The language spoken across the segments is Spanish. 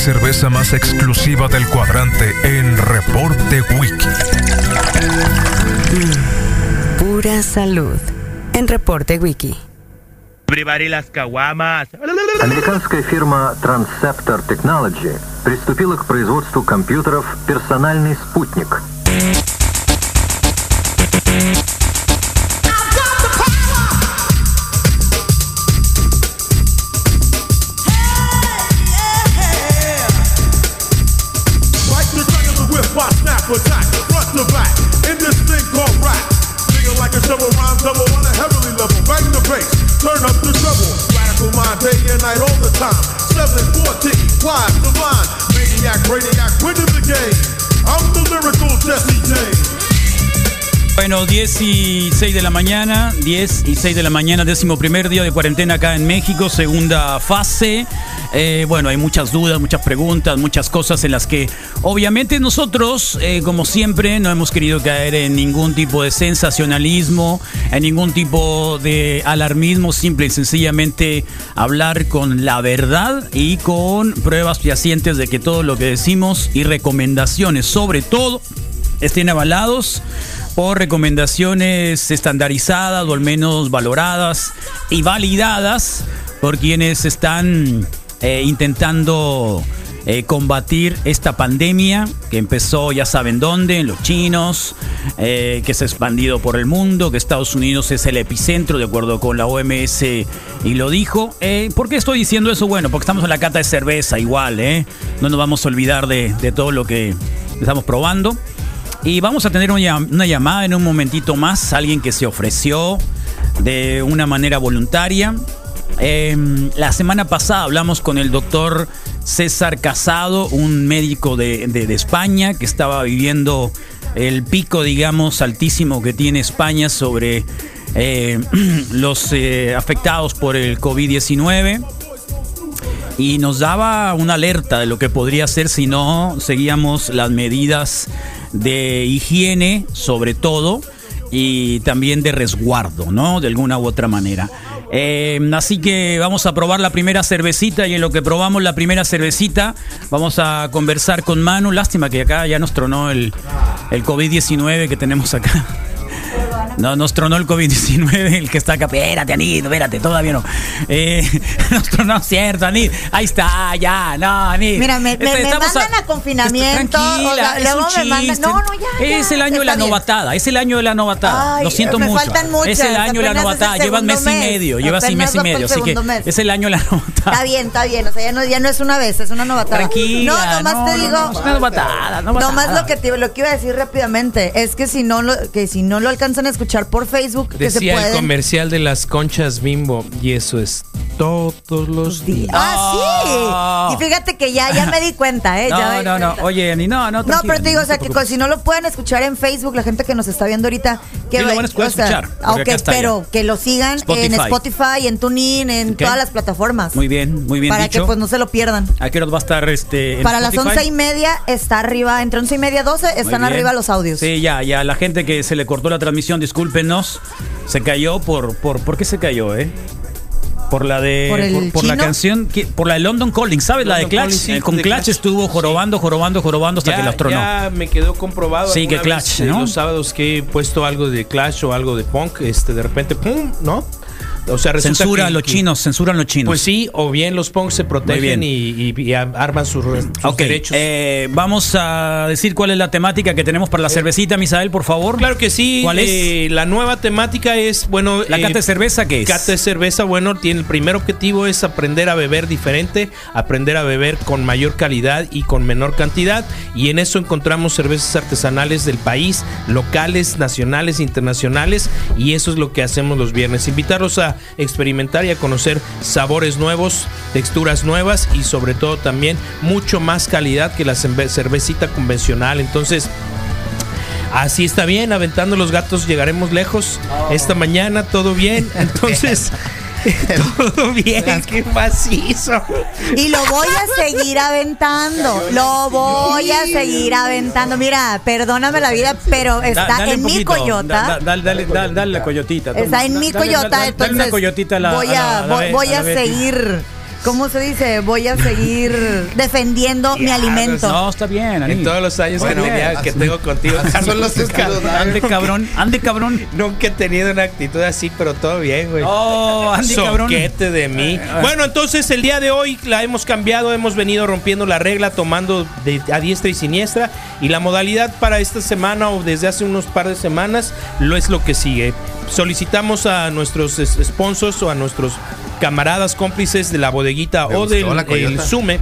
de cerveza más exclusiva del cuadrante en Reporte Wiki. Pura salud en Reporte Wiki. Everybody las caguamas. Американская фирма Transceptor Technology приступила к производству компьютеров «Персональный спутник». Snap attack, front to back, in this thing called rap. Singing like a shovel, rhyme double on a heavenly level. Bang the bass, turn up the treble. Radical mind, day and night, all the time. 7 14, wise, divine, maniac, radiac, winning the game. I'm the lyrical Jesse James. Bueno, 10 y 6 de la mañana, 10 y 6 de la mañana, décimo primer día de cuarentena acá en México, segunda fase. Eh, bueno, hay muchas dudas, muchas preguntas, muchas cosas en las que obviamente nosotros, eh, como siempre, no hemos querido caer en ningún tipo de sensacionalismo, en ningún tipo de alarmismo, simple y sencillamente hablar con la verdad y con pruebas fehacientes de que todo lo que decimos y recomendaciones, sobre todo, estén avalados por recomendaciones estandarizadas o al menos valoradas y validadas por quienes están eh, intentando eh, combatir esta pandemia que empezó ya saben dónde, en los chinos, eh, que se ha expandido por el mundo, que Estados Unidos es el epicentro de acuerdo con la OMS y lo dijo. ¿Por qué estoy diciendo eso? Bueno, porque estamos en la cata de cerveza igual. No nos vamos a olvidar de, de todo lo que estamos probando. Y vamos a tener una, llam- una llamada en un momentito más, alguien que se ofreció de una manera voluntaria. Eh, la semana pasada hablamos con el doctor César Casado, un médico de, de- de España que estaba viviendo el pico, digamos, altísimo que tiene España sobre eh, los eh, afectados por el COVID-19 y nos daba una alerta de lo que podría ser si no seguíamos las medidas de higiene, sobre todo, y también de resguardo, ¿no? De alguna u otra manera. Eh, así que vamos a probar la primera cervecita y en lo que probamos la primera cervecita vamos a conversar con Manu. Lástima que acá ya nos tronó el, el COVID-19 que tenemos acá. No, nos tronó el COVID-19, el que está acá. Espérate, Anit, espérate, todavía no. Eh, nos tronó, cierto, Anit. Ahí está, ya, no, Anit. Mira, me- me- Este, me estamos mandan a confinamiento, Tranquila, o es luego me mandan- no, no, ya, Es ya, el año de la novatada, es el año de la novatada. Ay, Lo siento me mucho. faltan muchas, es el año de la novatada. Llevas mes y mes, medio, llevas y apenas mes y medio. Así que mes. es el año de la novatada. Está bien, está bien. O sea, ya no, ya no es una vez, es una novatada. Tranquila. No, nomás no, te no, digo. no, es una novatada, novatada. Nomás lo que, te, lo que iba a decir rápidamente es que si no lo, que si no lo alcanzan a escuchar por Facebook, que se Decía el comercial de las conchas bimbo y eso es todos los días. Ah, sí. Y fíjate que ya, ya me di cuenta, ¿eh? No, ya no, no. cuenta. Oye, Ani, no, no. No, pero te digo, o sea, te que si no lo pueden escuchar en Facebook, la gente que nos está viendo ahorita, que Sí, lo va- van a poder o sea, escuchar, está pero que lo sigan en Spotify. En TuneIn, en todas las plataformas. Muy bien, muy bien para dicho. que pues no se lo pierdan. ¿A qué hora va a estar este? en Para las once y media está arriba, entre once y media doce están arriba los audios. Sí, ya, ya. La gente que se le cortó la transmisión, discúlpenos. Se cayó por, por, ¿por qué se cayó, eh? Por la de, ¿Por el por, por la canción, que- por la de London Calling, ¿sabes? la de Clutch. Calling, sí, Eh, con de Clutch Clutch. estuvo jorobando, jorobando, jorobando hasta que los tronó. ya me quedó comprobado. Sí, que Clash, vez, eh, ¿no? Los sábados que he puesto algo de Clash o algo de punk, este, de repente, ¡pum! ¿no? O sea, Censura que- a los que- chinos, censura a los chinos. Pues sí, o bien los punks se protegen y, y- y arman sus, derechos. eh, vamos a decir cuál es la temática que tenemos para la cervecita, Misael, por favor. Claro que sí. ¿Cuál es? eh, la nueva temática es, bueno... ¿La eh, cata de cerveza qué es? Cata de cerveza, bueno, tiene el primer objetivo es aprender a beber diferente, aprender a beber con mayor calidad y con menor cantidad. Y en eso encontramos cervezas artesanales del país, locales, nacionales, internacionales. Y eso es lo que hacemos los viernes. Invitarlos a experimentar y a conocer sabores nuevos, texturas nuevas y sobre todo también mucho más calidad que la cerve- cervecita convencional. Entonces... Así está bien, aventando los gatos llegaremos lejos. Esta mañana todo bien, entonces todo bien, qué macizo. Y lo voy a seguir aventando. Lo voy a seguir aventando. Mira, perdóname la vida, pero está en mi coyota. da- da- dale, dale, dale, dale la coyotita. Está en mi Dale, coyota, dale, dale entonces una coyotita a la- voy a la- a, a la voy, a seguir ¿cómo se dice? Voy a seguir defendiendo mi alimento. No, está bien, Ani. En todos los años que, tenía- tengo contigo, Así son los estilos Lager. Ande cabrón, ande cabrón. Nunca he tenido una actitud así, pero todo bien, güey. Oh, Andy, cabrón. Soquete de mí. Eh, Bueno, entonces el día de hoy la hemos cambiado, hemos venido rompiendo la regla, tomando de, a diestra y siniestra. Y la modalidad para esta semana o desde hace unos par de semanas lo es lo que sigue. Solicitamos a nuestros es- sponsors o a nuestros camaradas cómplices de la bodeguita Me o del el Sume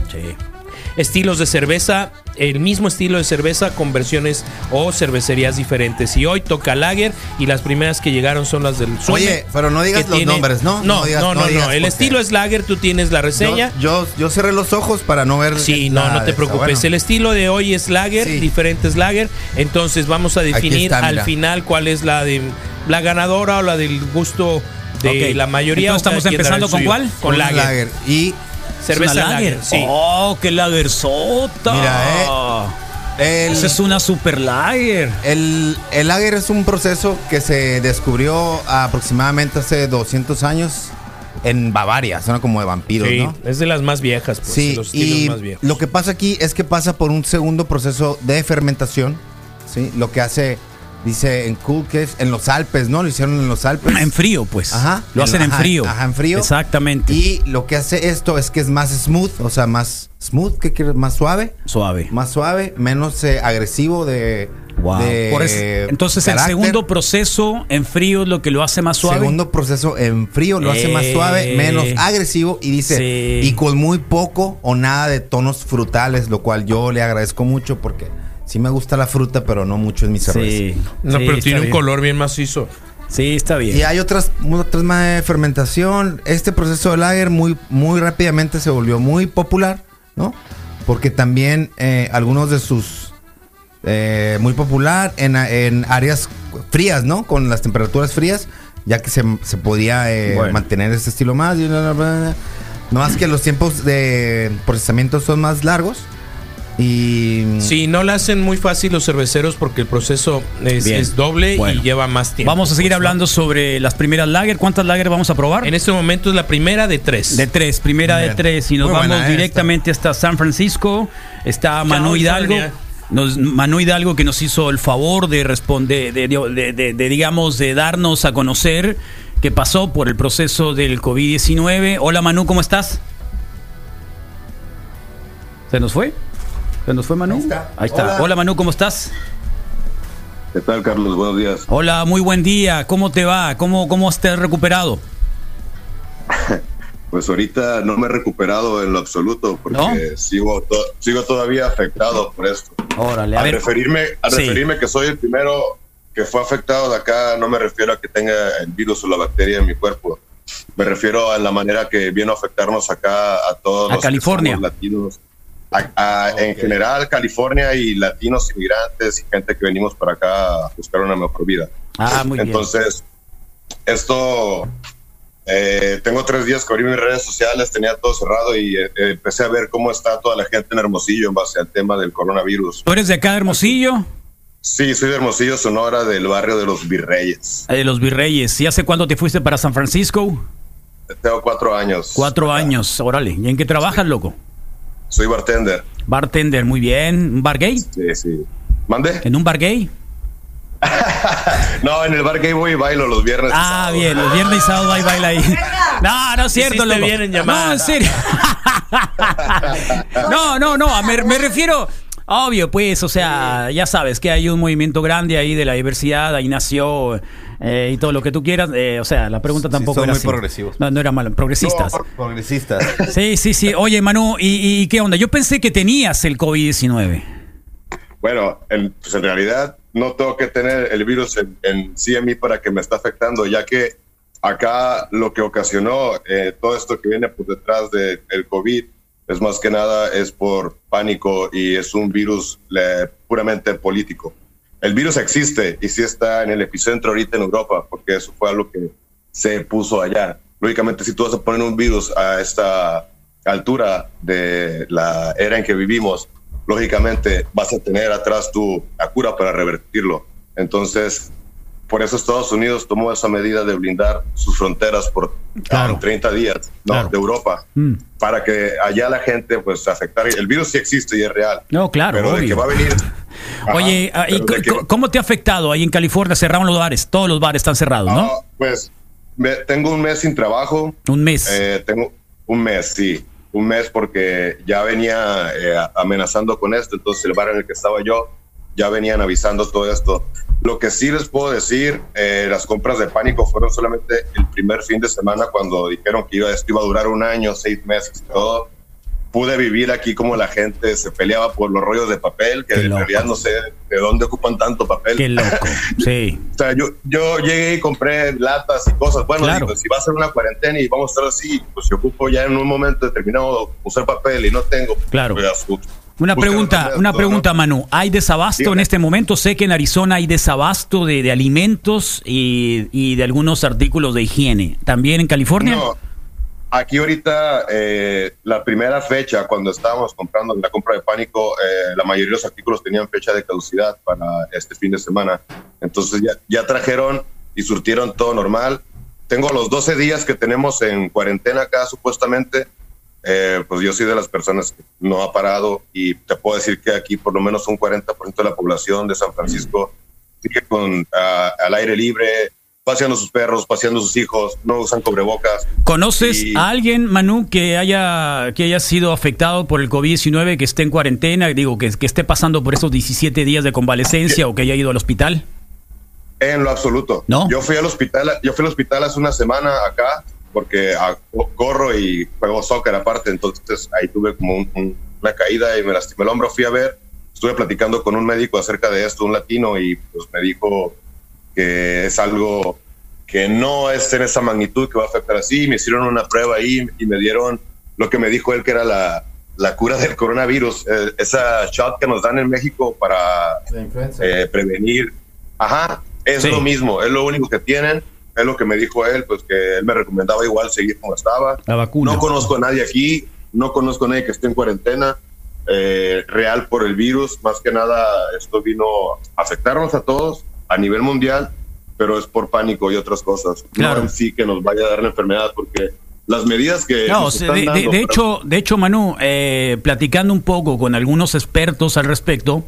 estilos de cerveza, el mismo estilo de cerveza con versiones o cervecerías diferentes. Y hoy toca Lager y las primeras que llegaron son las del Sume. Oye, pero no digas los nombres, ¿no? No, No digas- no, no no, digas no. El estilo es Lager, tú tienes la reseña. Yo, yo, yo cerré los ojos para no ver. Sí, no, no te preocupes. Bueno. El estilo de hoy es lager, Sí. diferentes lager. Entonces vamos a definir está, al final cuál es la de la ganadora o la del gusto de Ok. la mayoría. Entonces, estamos empezando con suyo. cuál? Con Un lager. Y Cerveza ¿Es una lager. lager? Sí. Oh, qué lagersota. Mira, el, Esa es una super lager. el, el lager es un proceso que se descubrió aproximadamente hace 200 años en Bavaria. Suena como de vampiros, Sí, ¿no? es de las más viejas, pues, de Sí, los estilos y más viejos. lo que pasa aquí es que pasa por un segundo proceso de fermentación, ¿sí? Lo que hace, dice en Cool en los Alpes, ¿no? Lo hicieron en los Alpes. En frío, pues. Ajá. Lo hacen en frío. Ajá, en frío. Exactamente. Y lo que hace esto es que es más smooth, o sea, más smooth, ¿qué quieres? Más suave. Suave. Más suave, menos eh, agresivo de. Wow. de Por es- entonces el segundo proceso en frío es lo que lo hace más suave. Segundo proceso en frío lo hace más Eh. suave, menos agresivo y dice Sí. y con muy poco o nada de tonos frutales, lo cual yo le agradezco mucho porque sí me gusta la fruta, pero no mucho en mi cerveza. Sí. No, Sí, pero tiene un bien. color bien macizo. Sí, está bien. Y hay otras otras más de fermentación. Este proceso de lager muy muy rápidamente se volvió muy popular, ¿no? Porque también eh, algunos de sus eh, muy popular en, en áreas frías, ¿no? Con las temperaturas frías, ya que se, se podía eh, Bueno. mantener este estilo más. y bla, bla, bla, bla. No más que los tiempos de procesamiento son más largos. Y Sí, no la hacen muy fácil los cerveceros porque el proceso es, doble Bueno. y lleva más tiempo. Vamos a seguir pues, ¿no? hablando sobre las primeras lager. ¿Cuántas lager vamos a probar? En este momento es la primera de tres. De tres, primera de tres. Y nos Muy vamos directamente hasta San Francisco. Está Manu Hidalgo. Nos, Manu Hidalgo que nos hizo el favor de responder, de, de- de- de, digamos, de darnos a conocer qué pasó por el proceso del COVID-19. Hola Manu, ¿cómo estás? ¿Se nos fue? ¿Se nos fue Manu? Ahí está. Ahí está. Hola. Hola Manu, ¿cómo estás? ¿Qué tal, Carlos? Buenos días. Hola, muy buen día. ¿Cómo te va? ¿Cómo, cómo te has recuperado? Pues ahorita no me he recuperado en lo absoluto porque ¿No? sigo, to- sigo todavía afectado por esto. Órale, a Al ver. referirme, al Sí. referirme que soy el primero que fue afectado de acá, no me refiero a que tenga el virus o la bacteria en mi cuerpo. Me refiero a la manera que vino a afectarnos acá a todos A los que California. somos latinos. A- a- En general, California y latinos inmigrantes y gente que venimos para acá a buscar una mejor vida. Ah, muy bien. Entonces, esto, eh, tengo tres días que abrí mis redes sociales, tenía todo cerrado y eh, empecé a ver cómo está toda la gente en Hermosillo en base al tema del coronavirus. ¿Tú eres de acá de Hermosillo? Sí, soy de Hermosillo, Sonora, del barrio de los Virreyes. Eh, De los Virreyes. ¿Y hace cuándo te fuiste para San Francisco? Tengo cuatro años. Cuatro años, órale. ¿Y en qué trabajas, loco? Soy bartender. Bartender, muy bien. ¿Un bar gay? Sí, sí. ¿Mande? ¿En un bar gay? No, en el bar gay voy y bailo los viernes. y Ah, bien, los viernes y sábados ahí baila ahí. No, no es cierto, Hiciste loco. bien en llamar. No, en serio. No, no, no, me, me refiero. Obvio, pues, o sea, ya sabes que hay un movimiento grande ahí de la diversidad, ahí nació eh, y todo lo que tú quieras. eh, o sea, la pregunta Sí, tampoco son era muy así. progresivos. No, no era malo, progresistas. progresistas. Sí, sí, sí. Oye, Manu, ¿y, y qué onda? Yo pensé que tenías el COVID-19. Bueno, en, pues en realidad no tengo que tener el virus en, en sí en mí para que me está afectando, ya que acá lo que ocasionó eh, todo esto que viene por detrás del COVID es más que nada es por pánico y es un virus eh, puramente político. El virus existe y sí está en el epicentro ahorita en Europa, porque eso fue algo que se puso allá. Lógicamente, si tú vas a poner un virus a esta altura de la era en que vivimos, lógicamente vas a tener atrás tu cura para revertirlo. Entonces, por eso Estados Unidos tomó esa medida de blindar sus fronteras por Claro. 30 días ¿no? Claro. de Europa Mm. para que allá la gente pues afectara. El virus sí existe y es real. No, claro, Pero de obvio. que va a venir. Ajá, Oye, ah, ¿y pero de que- co- ¿cómo te ha afectado ahí en California? Cerraron los bares, todos los bares están cerrados, ¿no? Ah, pues me- tengo un mes sin trabajo. Un mes. Eh, tengo un mes, sí. Un mes porque ya venía eh, amenazando con esto. Entonces el bar en el que estaba yo ya venían avisando todo esto. Lo que sí les puedo decir, eh, las compras de pánico fueron solamente el primer fin de semana cuando dijeron que iba, esto iba a durar un año, seis meses todo. Pude vivir aquí como la gente se peleaba por los rollos de papel, que Qué en loco. realidad no sé de dónde ocupan tanto papel. Qué loco. Sí. O sea, yo, yo llegué y compré latas y cosas. Bueno, Claro. digo, si va a ser una cuarentena y vamos a estar así, pues si ocupo ya en un momento determinado usar papel y no tengo. Claro. pues, Una pregunta, una pregunta, ¿no? Manu. ¿Hay desabasto Dígame. en este momento? Sé que en Arizona hay desabasto de, de alimentos y, y de algunos artículos de higiene. ¿También en California? No, aquí ahorita, eh, la primera fecha, cuando estábamos comprando la compra de pánico, eh, la mayoría de los artículos tenían fecha de caducidad para este fin de semana. Entonces ya, ya trajeron y surtieron todo normal. Tengo los 12 días que tenemos en cuarentena acá, supuestamente. Eh, pues yo soy de las personas que no ha parado y te puedo decir que aquí por lo menos un 40% de la población de San Francisco sigue con al aire libre, paseando sus perros, paseando sus hijos, no usan cubrebocas. ¿Conoces Y- a alguien, Manu, que haya, que haya sido afectado por el COVID-19, que esté en cuarentena, digo, que, que esté pasando por esos 17 días de convalecencia o que haya ido al hospital? En lo absoluto. ¿No? Yo fui al hospital, yo fui al hospital hace una semana acá porque ah, co- corro y juego soccer aparte, entonces ahí tuve como un- un- una caída y me lastimé el hombro. Fui a ver, estuve platicando con un médico acerca de esto, un latino, y pues me dijo que es algo que no es en esa magnitud que va a afectar así. Me hicieron una prueba ahí y me dieron lo que me dijo él que era la, la cura del coronavirus, eh, esa shot que nos dan en México para eh, prevenir. Ajá, es Sí. lo mismo, es lo único que tienen. Es lo que me dijo él, pues que él me recomendaba igual seguir como estaba. La vacuna. No conozco a nadie aquí, no conozco a nadie que esté en cuarentena eh, real por el virus. Más que nada, esto vino a afectarnos a todos a nivel mundial, pero es por pánico y otras cosas. Claro. No sí que nos vaya a dar la enfermedad, porque las medidas que. No, nos están de, de- dando de para- hecho, de hecho, Manu, eh, platicando un poco con algunos expertos al respecto,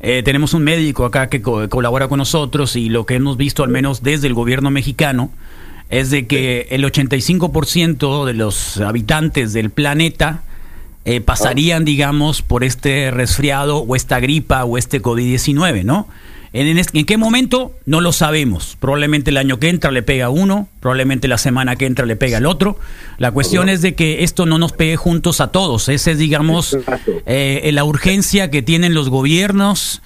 eh, tenemos un médico acá que co- colabora con nosotros y lo que hemos visto, al menos desde el gobierno mexicano, es de que el 85% de los habitantes del planeta eh, pasarían, digamos, por este resfriado o esta gripa o este COVID-19, ¿no? ¿En, en es- ¿En qué momento? No lo sabemos. Probablemente el año que entra le pega a uno, probablemente la semana que entra le pega al otro. La cuestión es de que esto no nos pegue juntos a todos. Esa es, digamos, Exacto. eh, la urgencia que tienen los gobiernos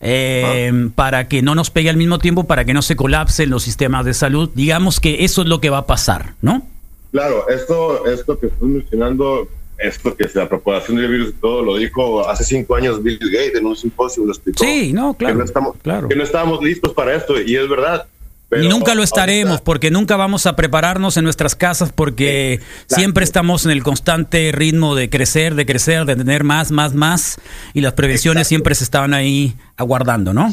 eh, para que no nos pegue al mismo tiempo, para que no se colapsen los sistemas de salud. Digamos que eso es lo que va a pasar, ¿no? Claro, esto, esto que estoy mencionando, esto que es la propagación del virus y todo, lo dijo hace cinco años Bill Gates en un simposio, lo explicó. Sí, no, claro, Que no, estamos, claro. que no estábamos listos para esto, y es verdad. Pero y nunca lo estaremos ahorita- porque nunca vamos a prepararnos en nuestras casas porque siempre estamos en el constante ritmo de crecer, de crecer, de tener más, más, más y las prevenciones Exacto. siempre se estaban ahí aguardando, ¿no?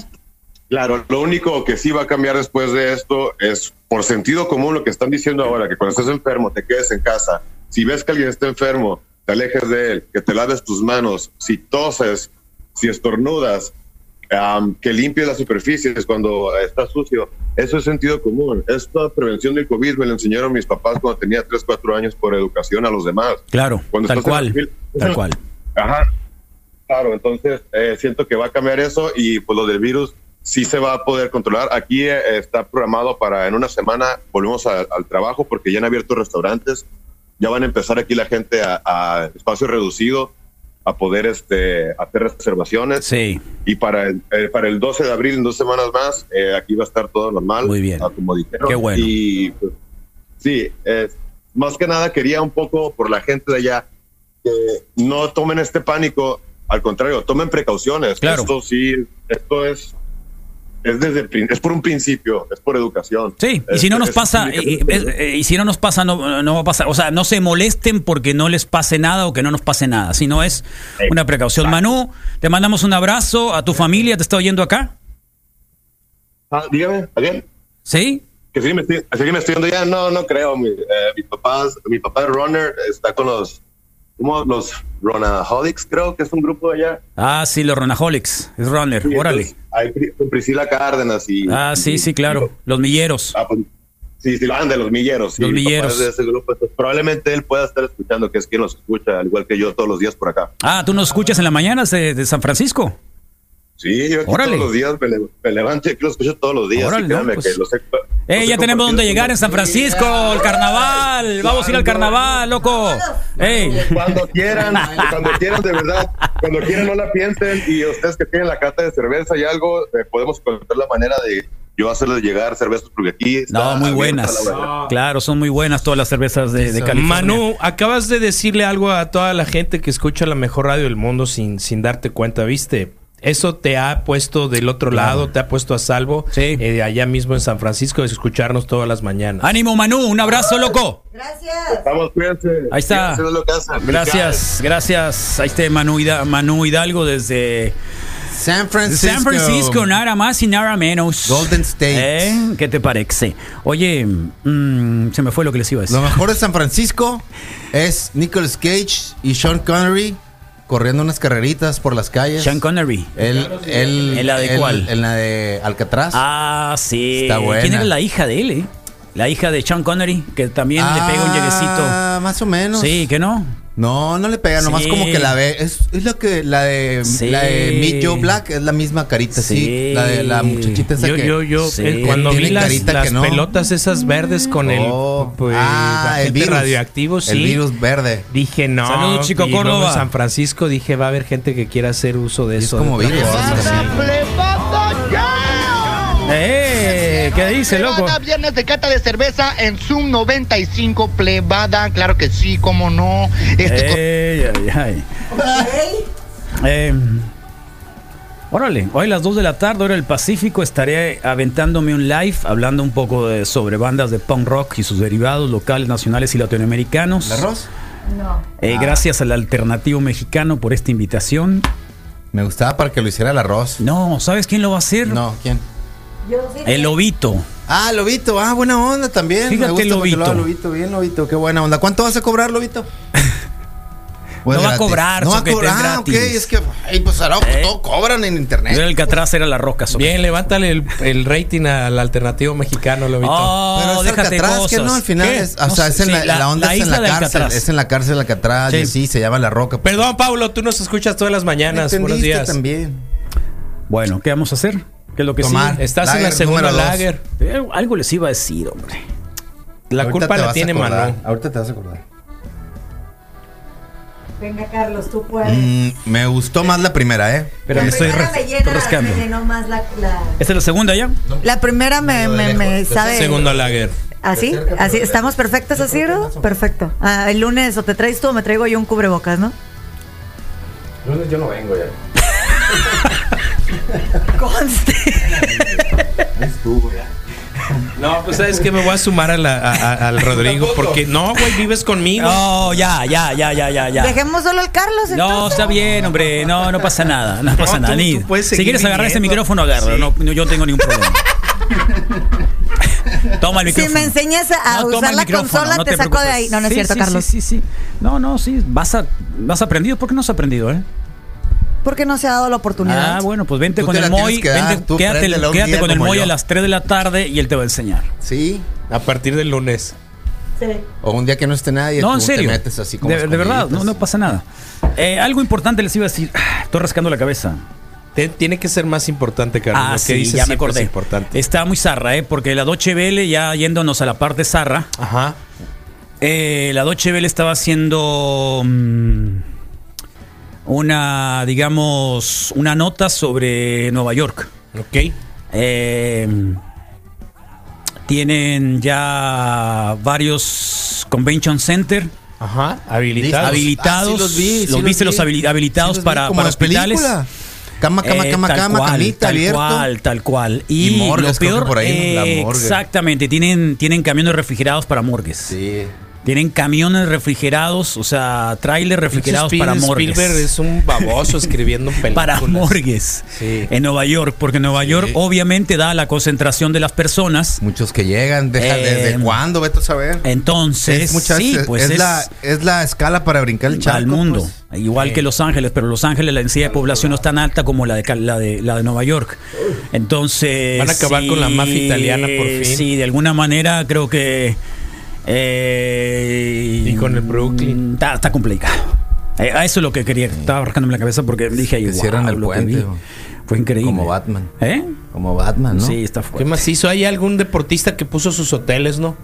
Claro, lo único que sí va a cambiar después de esto es por sentido común lo que están diciendo ahora, que cuando estés enfermo te quedes en casa. Si ves que alguien está enfermo, te alejes de él, que te laves tus manos. Si toses, si estornudas, am, que limpies las superficies cuando está sucio. Eso es sentido común. Esta prevención del COVID me lo enseñaron mis papás cuando tenía 3, 4 años por educación a los demás. Claro, Cuando tal cual, la tal cual. Ajá. Claro, entonces eh, siento que va a cambiar eso y pues lo del virus sí se va a poder controlar. Aquí eh, está programado para en una semana volvemos a- al trabajo porque ya han abierto restaurantes, ya van a empezar aquí la gente a, a espacio reducido a poder este hacer reservaciones Sí, y para el, eh, para el 12 de abril en dos semanas más eh, aquí va a estar todo normal Muy bien. a como dijeron Qué bueno. y pues, sí eh, más que nada quería un poco por la gente de allá que no tomen este pánico al contrario tomen precauciones Claro. esto sí esto es es desde el es por un principio es por educación Sí, y si no nos pasa, y, y- y si no nos pasa, no, no va a pasar. O sea, no se molesten porque no les pase nada o que no nos pase nada, sino es una precaución. Manu, te mandamos un abrazo a tu familia, ¿te está oyendo acá? Ah, dígame, ¿again? ¿Sí? Que sí me estoy, sí me estoy yendo ya. No, no creo. Mi, eh, mi papá, mi papá runner, está con los, como los Ronaholics, creo que es un grupo allá. Ah, sí, los Ronaholics. Es runner, Sí, órale. Hay con Priscila Cárdenas y. Ah, sí, y- sí, claro. Los milleros. Ah, pues, sí, sí, van de los milleros. Los milleros. de ese grupo, entonces probablemente él pueda estar escuchando, que es quien los escucha, al igual que yo todos los días por acá. Ah, ¿tú nos escuchas en la mañana de, de San Francisco? Sí, yo aquí Órale. todos los días me, me levanto y aquí los escucho todos los días. Órale, y créanme no, pues. que los he- los Eh, ya tenemos donde llegar en San Francisco, el carnaval. Vamos a ir al carnaval, loco. Ey. Cuando quieran, cuando quieran, de verdad, cuando quieran no la piensen y ustedes que tienen la carta de cerveza y algo, eh, podemos encontrar la manera de yo hacerles llegar cervezas porque aquí está No, muy buenas. verdad. Claro, son muy buenas todas las cervezas de, de California. Manu, acabas de decirle algo a toda la gente que escucha la mejor radio del mundo sin, sin darte cuenta, ¿viste? Eso te ha puesto del otro lado, te ha puesto a salvo eh, allá mismo en San Francisco de escucharnos todas las mañanas. Ánimo, Manu, un abrazo, loco. Estamos, cuídense. Ahí está. Gracias, gracias. Ahí está Manu, Hida- Manu Hidalgo desde San Francisco. San Francisco, nada más y nada menos. Golden State. ¿Eh? ¿Qué te parece? Oye, mm, se me fue lo que les iba a decir. Lo mejor de San Francisco es Nicolas Cage y Sean Connery corriendo unas carreritas por las calles. Sean Connery. El, el, ¿En la de el- cuál? En la de Alcatraz. Ah, sí. Está buena. ¿Quién era la hija de él, eh? La hija de Sean Connery, que también le pega un lleguecito. Ah, más o menos. Sí, que no. No, no le pega, nomás Sí. como que la ve. Es, es lo que la de Sí. la de Meet Joe Black es la misma carita, sí. Sí. La de la muchachita esa Yo, que yo, yo, Sí. cuando Tiene vi las, carita las que no. pelotas esas verdes con el, Oh. pues, Ah, el virus. radioactivo, sí. El virus verde. Dije, no. Saludos, Chico Córdoba. en San Francisco dije, va a haber gente que quiera hacer uso de Es eso. como de virus. ¡Eh! ¿Qué dice, loco? Plebada, viernes de cata de cerveza en Zoom 95 plebada, claro que sí, cómo no. Este Ey, ay, ay. Eh, órale, hoy a las 2 de la tarde, hora del Pacífico, estaré aventándome un live hablando un poco de, sobre bandas de punk rock y sus derivados locales, nacionales y latinoamericanos. ¿El arroz? No. Eh, Gracias al alternativo mexicano por esta invitación. Me gustaba para que lo hiciera el arroz. No, ¿sabes quién lo va a hacer? No, ¿quién? El Lobito. Ah, Lobito, ah, buena onda también. Fíjate, Me gusta Lobito. lo Lobito, bien, Lobito, qué buena onda. ¿Cuánto vas a cobrar, Lobito? ¿O es No va a cobrar, no va a cobrar. es Ah, ok, es que, ay, pues ahora ¿Eh? todo cobran en Yo internet. era el que atrás era la roca. soquete. Bien, levántale el, el rating al alternativo mexicano, Lobito. Oh, Pero es déjate Alcatraz, que no, al final ¿Qué? es, o No sea, sé, es en sí, la, la onda es en la cárcel, Alcatraz. es en la cárcel de Alcatraz, Sí. y sí, se llama La Roca. Perdón, Paulo, tú nos escuchas todas las mañanas. Buenos ¿Entendiste días. también. Bueno, ¿qué vamos a hacer? ¿Qué es lo que Tomar. sigue? Estás en la segunda dos. lager. Eh, Algo les iba a decir, hombre. La Ahorita culpa la tiene acordar, Manu. Ahorita te vas a acordar. Venga, Carlos, tú puedes. Mm, me gustó más la primera, ¿eh? Pero me estoy, primera ras- me llena, estoy rascando. me llenó más la, la, ¿Esta es la segunda ya? la primera me, me, me sabe. Segunda lager. ¿Así? ¿Así? ¿Estamos perfectos así, Ro? Perfecto. Ah, el lunes o te traes tú o me traigo yo un cubrebocas, ¿no? Lunes yo no vengo ya. Conste. No, pues sabes que me voy a sumar a la- a- a- al Rodrigo porque no, güey, vives conmigo. No, ya, ya, ya, ya, ya, ya. Dejemos solo al Carlos, No, está bien, hombre. No, no pasa nada. No pasa No, nada. tú- Ni- tú si quieres agarrar ese micrófono, agárralo. No, no, yo no tengo ningún problema. Toma el Si micrófono. me enseñas a No, usar el la micrófono, consola, no te, saco de ahí. No, no es Sí, cierto, sí, Carlos. Sí, sí, sí. No, no, sí. Vas, a, vas aprendido. ¿Por qué no has aprendido, eh? ¿Por qué no se ha dado la oportunidad? Ah, bueno, pues vente Tú con el Moy. tienes que dar, vente, tú quédate con el Moy a las 3 de la tarde y él te va a enseñar. Sí. A partir del lunes. Sí. O un día que no esté nadie, No, tú en serio. te metes así como de, de verdad, no, pasa nada. Eh, algo importante les iba a decir. Ah, Estoy rascando la cabeza. Te- tiene que ser más importante, Carlos. Ah, Lo que sí, dices ya me acordé. Es importante. Está muy zarra, ¿eh? Porque la Doche Vele, ya yéndonos a la parte zarra, Ajá. eh, la Doche Vele estaba haciendo mm, una, digamos, una nota sobre Nueva York. Ok. Eh, tienen ya varios convention center Ajá. Habilitados. habilitados. Ah, sí los vi, sí los viste vi. los habili- habilitados Sí los vi, para, como para hospitales. Cama, cama, Eh, cama, cama, cual, camita tal abierto. cual, tal cual. Y, Y morgues, lo creo que peor, por ahí, la eh, morgue. exactamente, tienen, tienen camiones refrigerados para morgues. Sí. Tienen camiones refrigerados, o sea, trailers refrigerados para morgues. Spielberg es un baboso escribiendo películas. para morgues Sí. en Nueva York, porque Nueva York obviamente da la concentración de las personas. Muchos que llegan, deja, Eh, ¿desde cuándo? Vete a saber. Entonces, Es, muchas- sí, es- pues es, es, la, es la escala para brincar el charco. al mundo, pues. igual que Los Ángeles, pero Los Ángeles la densidad de población no es tan alta como la de Cal- la de la de Nueva York. Entonces, Van a acabar con la mafia italiana por fin. Sí, de alguna manera creo que eh, Y con el Brooklyn. Está, está complicado. Eh, a eso es lo que quería. Estaba rascándome la cabeza porque dije, Que wow. Fue increíble. Como Batman. ¿Eh? Como Batman, ¿no? Sí, está fuerte. ¿Qué más hizo? ¿Hay algún deportista que puso sus hoteles, no?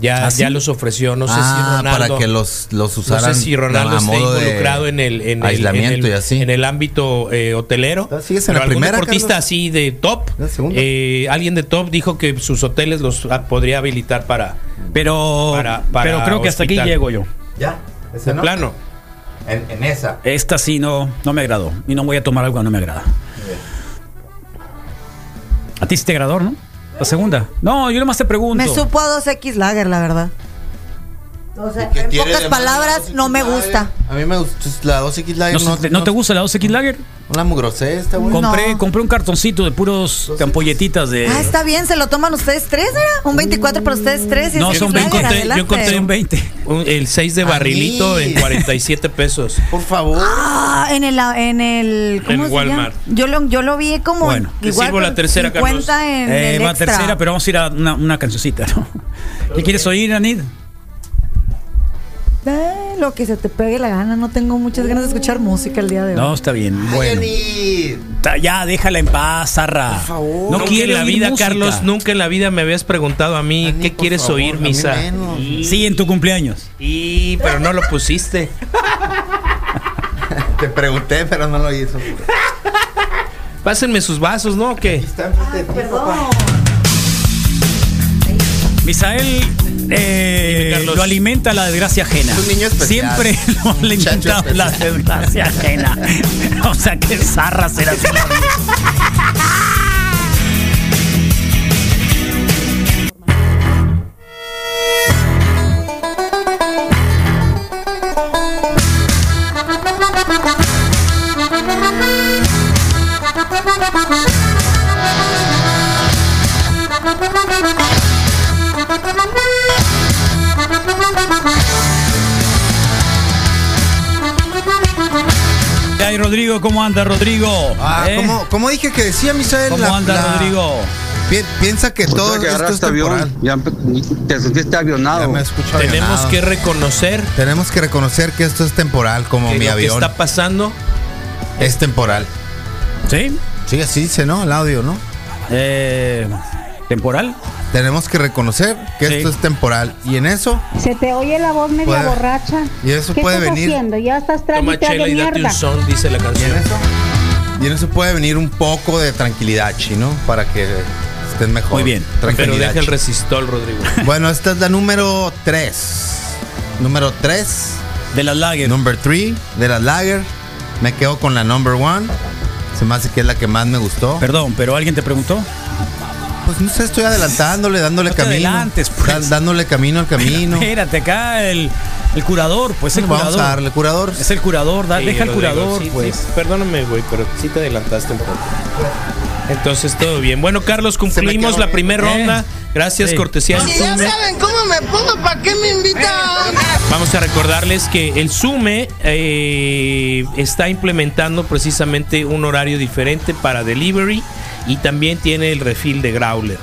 Ya, ¿Ah, sí? ya los ofreció, no sé ah, si Ronaldo. para que los, los no usaran sé si Ronaldo de involucrado en el, en el- aislamiento en el, y así. en el ámbito eh, hotelero. Ah, sigues en Pero la algún primera, deportista Carlos. así de top, La segunda. eh, alguien de top dijo que sus hoteles los ah, podría habilitar para Pero, Para- para pero creo que hasta aquí llego yo. Ya, ese de no. plano. En, en esa. Esta sí no, no me agradó. Y no voy a tomar algo que no me agrada. A ti sí te agradó, ¿no? La segunda. No, yo nomás te pregunto. Me supo a 2X Lager, la verdad. O sea, ¿Qué en tiene pocas palabras, la 2X no me gusta. A mí me gusta la 2X Lager. ¿No, te, no te gusta la 2X Lager? La mugrosé esta, güey. Compré, No. compré un cartoncito de puros campolletitas de. Ah, está bien, se lo toman ustedes tres, ¿era? Un 24 para ustedes tres. y No, son X 20. Lager, Yo encontré- yo adelante. encontré Son 20. Un- El 6 de barrilito en 47 pesos. Por favor. Ah, en el, en el, ¿cómo En se llama? Walmart. Yo lo, yo lo vi como Bueno. Te sirvo la tercera, 50 en Eh, el va extra. tercera, pero vamos a ir a una, una cancioncita, ¿no? ¿Qué quieres oír, Anid? Eh, lo que se te pegue la gana, no tengo muchas ganas de escuchar música el día de hoy. No, está bien. Bueno. Ta- Ya, déjala en paz, Zarra. Por favor. No nunca quiere en la oír vida, música. Carlos, nunca en la vida me habías preguntado a mí qué por quieres favor, oír, mí misa. menos. Sí, en tu cumpleaños. Y pero no lo pusiste. Te pregunté, pero no lo hizo. Pásenme sus vasos, ¿no? ¿O qué? Está enfrente de ti, papá. Misael eh, lo alimenta la desgracia ajena. Es un niño especial. Siempre lo Un muchacho alimenta la desgracia ajena. o sea, que zarra será ¿Cómo anda, Rodrigo? Ah, ¿Eh? ¿cómo, cómo dije que decía Misael? ¿Cómo La- anda, la- Rodrigo? pi- piensa que todo Todo que esto es temporal. avión, ya te sentiste Ya avionado. me escucho Tenemos avionado. que reconocer Tenemos que reconocer que esto es temporal, como que mi lo avión. que está pasando Es temporal. ¿Sí? Sí, así dice, ¿no? El audio, ¿no? Eh, ¿Temporal? Tenemos que reconocer que Sí. esto es temporal. Y en eso, Se te oye la voz media Puede- borracha. y eso ¿Qué puede estás venir. haciendo? Ya estás toma chela de y date un son, dice la y en canción. eso, y en eso puede venir un poco de tranquilidad, ¿no? Para que estén mejor. Muy bien. Pero deja el resistol, Rodrigo. Bueno, esta es la número 3. Número 3. De las Lager. Number 3 de las Lager. Me quedo con la number 1. Se me hace que es la que más me gustó. Perdón, pero alguien te preguntó. Pues no sé, estoy adelantándole, dándole No camino. adelantes, pues. Da- dándole camino al camino. Espérate, acá el, el curador, pues el Vamos curador. a darle curador. Es el curador, da- Sí, deja el curador, sí, pues. sí, perdóname, güey, pero sí te adelantaste un poco. Entonces, todo bien. Bueno, Carlos, cumplimos la primera ronda. Gracias, Sí. cortesía del Sume. cómo me pongo, ¿para qué me invitan? Vamos a recordarles que el Sume eh, está implementando precisamente un horario diferente para delivery y también tiene el refill de Growler.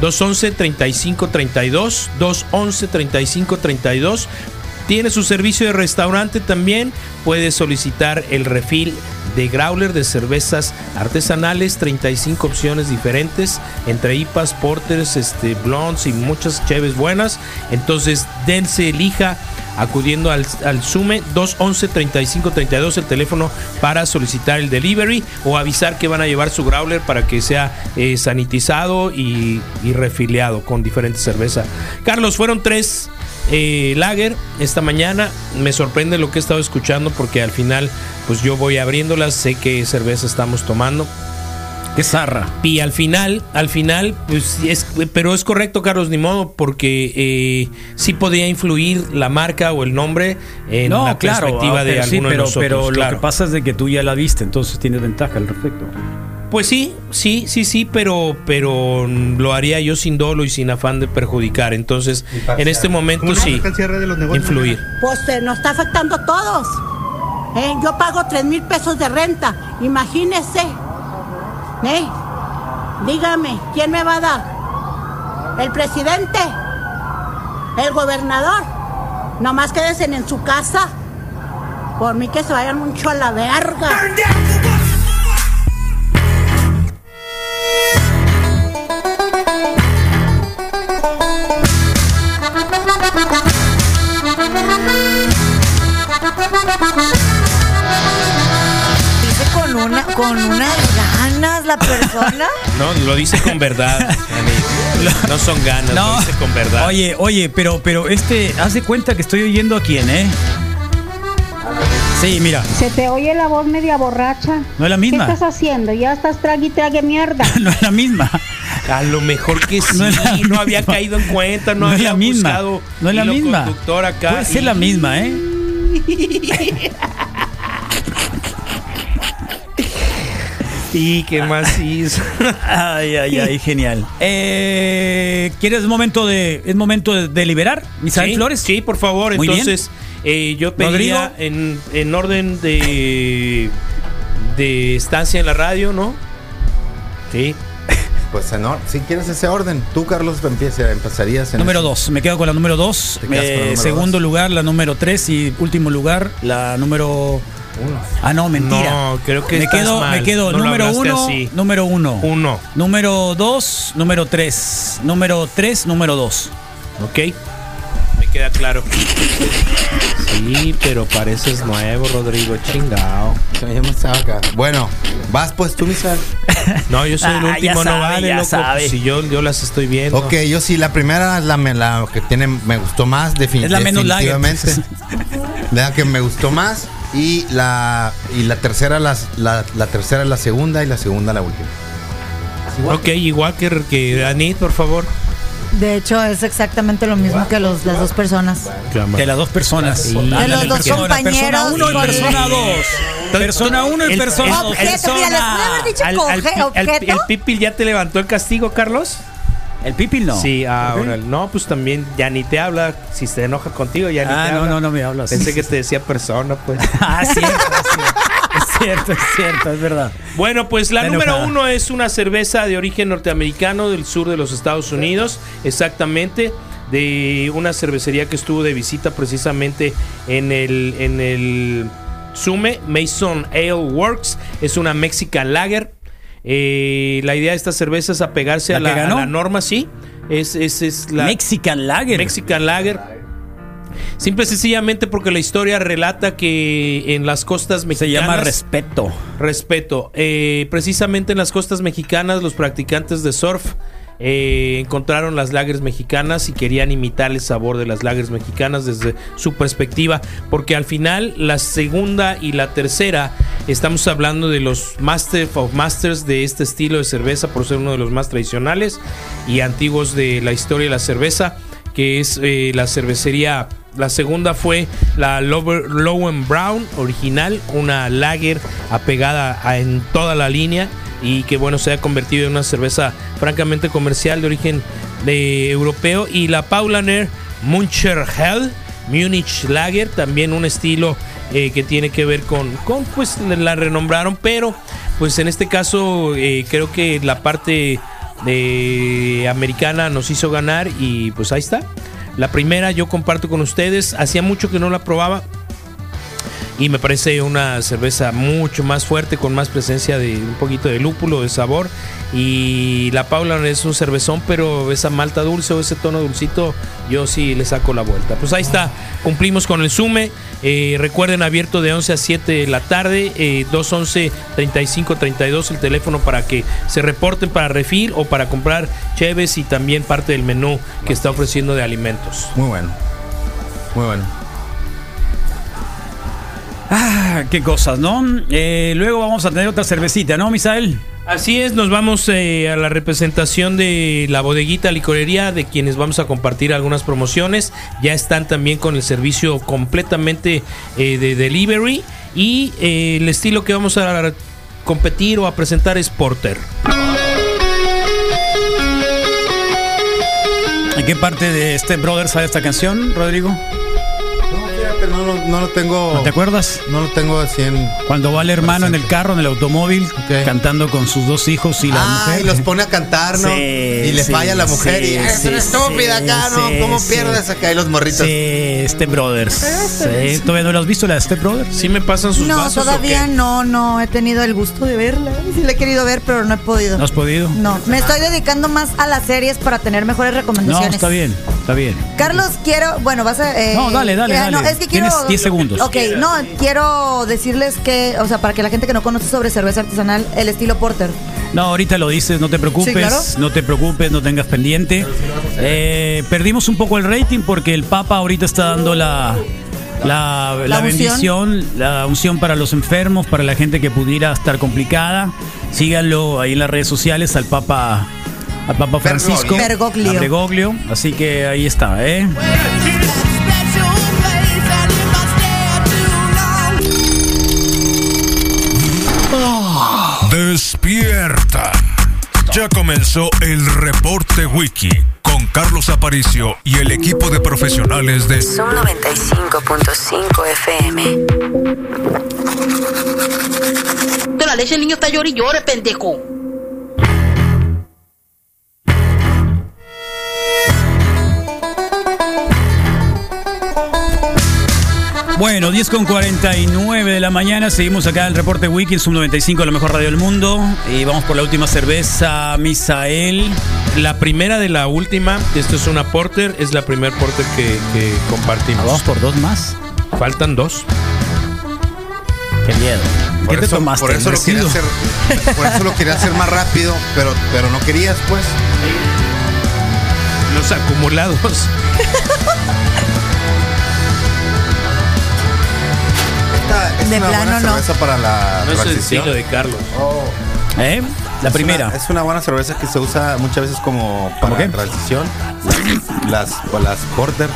211-3532, 211-3532. Tiene su servicio de restaurante también. Puede solicitar el refill de Growler de cervezas artesanales, 35 opciones diferentes, entre IPAs, porters, este, blondes y muchas cheves buenas. Entonces, dense, elija acudiendo al, al Sume 211-3532, el teléfono para solicitar el delivery o avisar que van a llevar su growler para que sea eh, sanitizado y, y refiliado con diferentes cervezas. Carlos, fueron tres eh, lager esta mañana. Me sorprende lo que he estado escuchando porque al final pues yo voy abriéndolas, sé qué cerveza estamos tomando. Qué zarra. Y al final, al final, pues es, pero es correcto, Carlos, ni modo, porque eh, sí podía influir la marca o el nombre en No, la claro, perspectiva ah, de pero sí, pero, de nosotros. pero lo que pasa es de que tú ya la viste, entonces tienes ventaja al respecto. Pues sí, sí, sí, sí, pero, pero lo haría yo sin dolo y sin afán de perjudicar. Entonces, en este momento sí, influir. Pues eh, nos está afectando a todos. Eh, Yo pago 3 mil pesos de renta. Imagínese. ¿Eh? Dígame, ¿quién me va a dar? ¿El presidente? ¿El gobernador? Nomás quédense en su casa. Por mí que se vayan mucho a la verga. La persona. No, lo dice con verdad. amigo. No son ganas, lo dice con verdad. Oye, oye, pero, pero este, haz de cuenta que estoy oyendo a quién, ¿eh? Sí, mira, Se te oye la voz media borracha. No es la misma. ¿Qué estás haciendo? Ya estás trague y trague mierda. no es la misma. A lo mejor que sí, No no, es había caído en cuenta, no, No es había la misma. buscado No es la misma. conductor acá. Puede ser la misma, ¿eh? Y qué más hizo. Ay, ay, ay, genial. Eh, ¿Quieres momento de es momento de, de liberar, Misael Sí, Flores? Sí, por favor. Muy bien. Entonces, eh, yo pediría en, en orden de, de estancia en la radio, ¿no? Sí. Pues en or- si quieres ese orden, tú Carlos empieza, empezarías en Número ese- 2, me quedo con la número 2. Te quedas con la número segundo lugar, la número 3 y último lugar, la número Ah, no, mentira. No, creo que me estás quedo, mal. me quedo No número hablaste 1, así. número 1. Uno. Número 2, número 3. Número 3, número 2. Ok. Queda claro. Sí, pero pareces nuevo, Rodrigo. Chingao. Me. Bueno, vas pues tú, Misael. No, yo soy el Ah, último, no sabe, vale, ya loco. sabe. Pues si yo, yo las estoy viendo. Ok, yo sí, la primera, la, me- la que tiene, me gustó más, defin- Es la menos lager. definitivamente. la que me gustó más. Y la, y la tercera, las- la, la tercera, la segunda y la segunda, la última. Ok, igual que, que Anit, por favor. De hecho, es exactamente lo mismo que los, las dos personas. De las dos personas. Sí. Ah, De los dos persona- compañeros Persona 1 y persona 2. Persona 1 y El- persona el- 2. Objeto, mira, les pude haber dicho Al- coge- al- objeto. ¿El Pipil ya te levantó el castigo, Carlos? ¿El Pipil no? Sí, ah, ¿Por qué? órale. No, pues también ya ni te habla. Si se enoja contigo, ya ni Ah, te no, habla. no, no me hablas. Pensé que te decía persona, pues. Ah, cierto, es cierto. Es cierto, es verdad. Bueno, pues la Está número enojada. uno es una cerveza de origen norteamericano del sur de los Estados Unidos, exactamente, de una cervecería que estuvo de visita precisamente en el, en el Sume, Mason Ale Works, es una Mexican Lager. Eh, la idea de esta cerveza es apegarse ¿La a la, a la norma, sí. Es, es, es la Mexican Lager. Mexican Lager. Simple y sencillamente porque la historia relata que en las costas Se mexicanas llama respeto. Respeto. Eh, precisamente en las costas mexicanas, los practicantes de surf eh, encontraron las lagers mexicanas y querían imitar el sabor de las lagers mexicanas desde su perspectiva, porque al final la segunda y la tercera estamos hablando de los Master of Masters de este estilo de cerveza por ser uno de los más tradicionales y antiguos de la historia de la cerveza, que es eh, la cervecería. La segunda fue la Lowen Brown original, una lager apegada en toda la línea y que bueno se ha convertido en una cerveza francamente comercial de origen de europeo. Y la Paulaner Muncher Hell Munich Lager también un estilo eh, que tiene que ver con, con pues la renombraron pero pues en este caso eh, creo que la parte de americana nos hizo ganar y pues ahí está la primera yo comparto con ustedes. Hacía mucho que no la probaba y me parece una cerveza mucho más fuerte con más presencia de un poquito de lúpulo de sabor y la Paula es un cervezón pero esa malta dulce o ese tono dulcito yo sí le saco la vuelta pues ahí está cumplimos con el sume Eh, recuerden abierto de 11 a 7 de la tarde eh, 211 35 32 el teléfono para que se reporten para refil o para comprar cheves y también parte del menú que está ofreciendo de alimentos Muy bueno. Muy bueno. Ah, qué cosas, ¿no? Eh, luego vamos a tener otra cervecita, ¿no, Misael? Así es, nos vamos eh, a la representación de la bodeguita licorería, de quienes vamos a compartir algunas promociones. Ya están también con el servicio completamente eh, de delivery. Y el estilo que vamos a competir o a presentar es Porter. ¿En qué parte de Step Brothers sale esta canción, Rodrigo? No, lo- no lo tengo. ¿No te acuerdas? No lo tengo así en. Cuando va el hermano en el carro, en el automóvil, cantando con sus dos hijos y la Ah, mujer. y los pone a cantar, ¿no? Sí, y le sí, falla a la mujer sí, y es sí, una estúpida sí, acá, ¿no? sí, ¿Cómo sí. pierdes acá? Y los morritos. Sí, Step Brothers. Sí, ¿Todavía no lo has visto la de Step Brothers? Sí me pasan No, todavía no, no he tenido el gusto de verla. Sí la he querido ver, pero no he podido. ¿No has podido? No, me estoy dedicando más a las series para tener mejores No, recomendaciones. está bien, está bien. Carlos, quiero, bueno, vas a... eh, No, dale, dale, eh, dale. No, es que quiero... Tienes 10 segundos. Ok, no, quiero decirles que, o sea, para que la gente que no conoce sobre cerveza artesanal, el estilo porter. No, ahorita lo dices, no te preocupes, Sí, claro. no te preocupes, no tengas pendiente. Eh, perdimos un poco el rating porque el Papa ahorita está dando la, la, la La unción. bendición, la unción para los enfermos, para la gente que pudiera estar complicada. Síganlo ahí en las redes sociales al Papa, al Papa Francisco. Bergoglio. a Bergoglio. Así que ahí está, ¿eh? Despierta. Ya comenzó el reporte wiki con Carlos Aparicio y el equipo de profesionales de Son 95.5 FM. De la leche el niño está llori y llore, pendejo. Bueno, 10 con 49 de la mañana, seguimos acá en el reporte Wiki en Sub 95, la mejor radio del mundo. Y vamos por la última cerveza, Misael. La primera de la última, esto es una porter, es la primer porter que, que compartimos. ¿Vamos por dos más? Faltan dos. Qué miedo. Por ¿Qué te eso, tomaste? por eso lo quería hacer, por eso lo quería hacer más rápido, pero, pero no querías, pues. Los acumulados. Es De una plano, buena no. cerveza para la No es el estilo de Carlos. ¿Eh? La Es primera. una- es una buena cerveza que se usa muchas veces como para qué? transición. Las, las, las porter.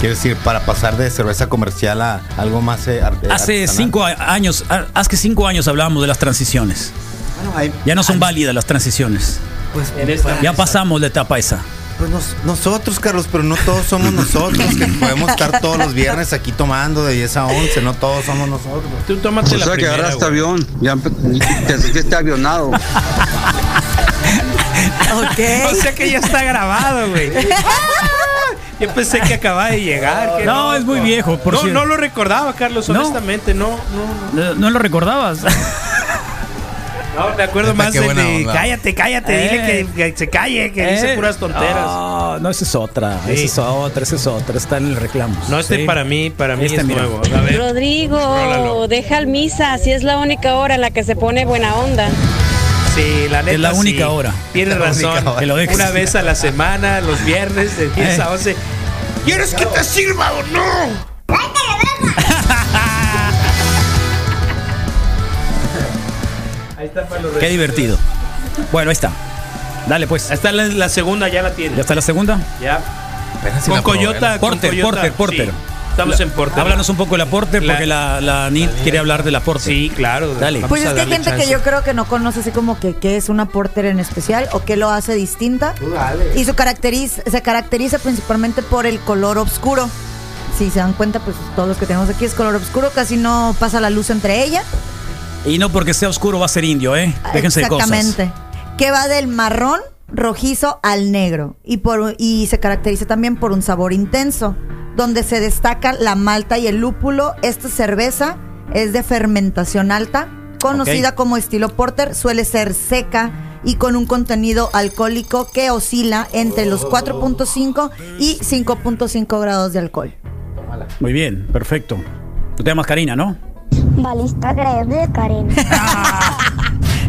Quiero decir, para pasar de cerveza comercial a algo más eh, ar- Hace artesanal. cinco a- años, a- hace cinco años hablábamos de las transiciones. Bueno, hay- Ya no son válidas las transiciones. pues, En esta- Ya pasamos la etapa esa. Pues nos- nosotros, Carlos, pero no todos somos nosotros, que podemos estar todos los viernes aquí tomando de 10 a 11, no todos somos nosotros. Tú tómate O la sea que primera. agarraste güey. avión, ya te sentiste avionado. Ok. O sea que ya está grabado, güey. Yo pensé que acababa de llegar. que No, es muy viejo, por no, cierto. no lo recordaba, Carlos, No. honestamente. No, no, ¿No, no lo recordabas? No. Me acuerdo más de, de, cállate, cállate, Eh. dile que, que se calle, que dice Eh, puras tonteras. No, no, esa es otra. Sí. Esa es otra, esa es otra. Está en el reclamo. No, este Sí. para mí, para mí Este, es mira. nuevo. A ver, Rodrigo, Rólalo. deja el misa, si es la única hora en la que se pone buena onda. sí, la neta Es la única sí. hora. Tienes razón. hora. Lo. Una vez a la semana, los viernes, de 10 Eh. a 11. ¿Quieres que te sirva o no? Ahí está para los Qué divertido. Bueno, ahí está. Dale pues. Ahí está la, la segunda, ya la tiene. ¿Ya está la segunda? Ya. Apenas si Con la probé. Coyota. con Porter, Coyota, Porter, Porter. sí. Estamos en Porter. Háblanos un poco de la Porter La- porque la, la Nit quiere hablar de la Porter. Sí, claro. Dale. Vamos Pues a es que hay darle gente que yo creo que no conoce así como que qué es una porter en especial o qué lo hace distinta. Y su caracteriza, se caracteriza principalmente por el color oscuro. Si se dan cuenta, pues todos los que tenemos aquí es color oscuro, casi no pasa la luz entre ella. Y no porque sea oscuro va a ser indio, ¿eh? Déjense de cosas. Exactamente. Que va del marrón rojizo al negro y por y se caracteriza también por un sabor intenso, donde se destaca la malta y el lúpulo. Esta cerveza es de fermentación alta, conocida como estilo porter, suele ser seca y con un contenido alcohólico que oscila entre los 4.5 y 5.5 grados de alcohol. Muy bien, perfecto. Tú te llamas Karina, ¿no? Balista grande, Karen.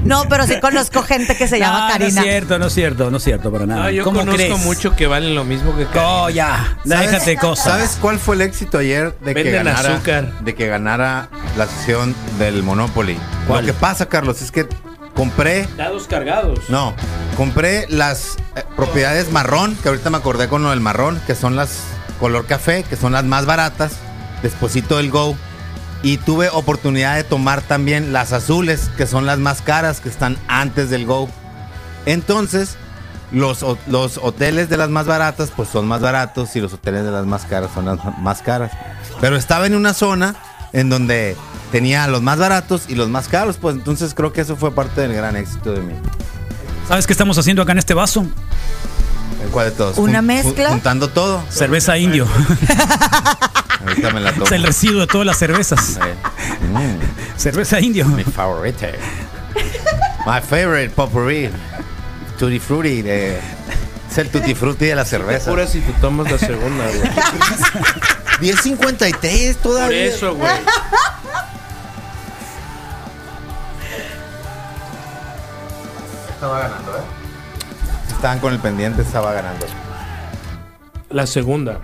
No, pero sí conozco gente que se llama No, No Karina. es cierto, no es cierto, no es cierto para nada. No, yo ¿Cómo conozco crees? mucho que valen lo mismo que Oh, ya. ¿Sabes- Déjate de cosas. ¿Sabes cuál fue el éxito ayer de que Venden ganara azúcar. de que ganara la sesión del Monopoly? ¿Cuál? Lo que pasa, Carlos, es que compré Dados cargados. no, compré las eh, propiedades marrón, que ahorita me acordé con lo del marrón, que son las color café, que son las más baratas, despuesito del Go. Y tuve oportunidad de tomar también las azules, que son las más caras, que están antes del Go. Entonces, los, los hoteles de las más baratas, pues son más baratos y los hoteles de las más caras son las más caras. Pero estaba en una zona en donde tenía los más baratos y los más caros, pues entonces creo que eso fue parte del gran éxito de mí. ¿Sabes qué estamos haciendo acá en este vaso? ¿En cuál de todos? ¿Una Jun- mezcla? jun- Juntando todo. Cerveza indio. Ahorita me la tomo. Es el residuo de todas las cervezas. Mm, Cerveza indio. mi favorita. My favorite potpourri. Tutti frutti. De, es el tutti frutti de la cerveza. Pura si tú tomas la segunda, güey. 10.53 Por todavía. eso, güey. Estaba ganando, ¿eh? Estaban con el pendiente, estaba ganando. La segunda.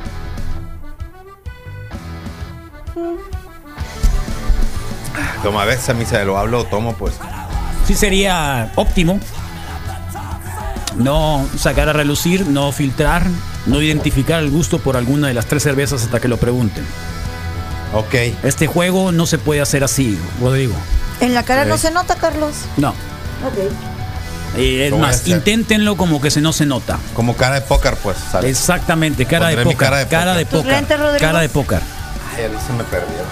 Toma, a veces a mí se lo hablo o tomo, pues. Sí sería óptimo no sacar a relucir, no filtrar, no identificar el gusto por alguna de las tres cervezas hasta que lo pregunten. Ok. Este juego no se puede hacer así, Rodrigo. En la cara no se nota, Carlos. No. Ok. Eh, es más, inténtenlo como que se no se nota. Como cara de póker, pues. ¿sale? Exactamente, cara de póker. cara de Cara de póker. ¿Tus póker. Cara de póker. Ay, a mí se me perdieron.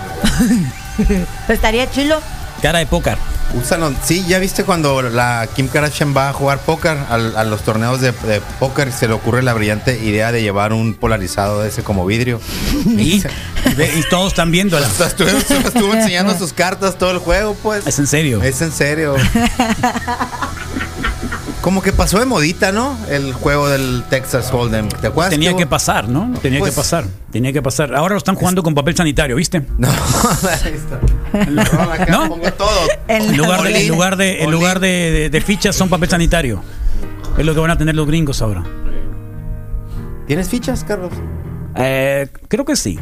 Pues estaría chilo. Cara de póker. Úsalo. Sí, ya viste cuando la Kim Kardashian va a jugar póker a, los torneos de, de póker, se le ocurre la brillante idea de llevar un polarizado de ese como vidrio. Y todos están viéndola. Estuvo, estuvo enseñando sus cartas todo el juego, pues. Es en serio. Es en serio. Como que pasó de modita, ¿no? El juego del Texas Hold'em. ¿Te acuerdas? Tenía que pasar, ¿no? Tenía Pues- que pasar. Tenía que pasar. Ahora lo están jugando con papel sanitario, ¿viste? No, ahí está. acá ¿No? pongo todo. En lugar de, en lugar de, en lugar de, de- de fichas son papel sanitario. Es lo que van a tener los gringos ahora. ¿Tienes fichas, Carlos? Eh, creo que sí.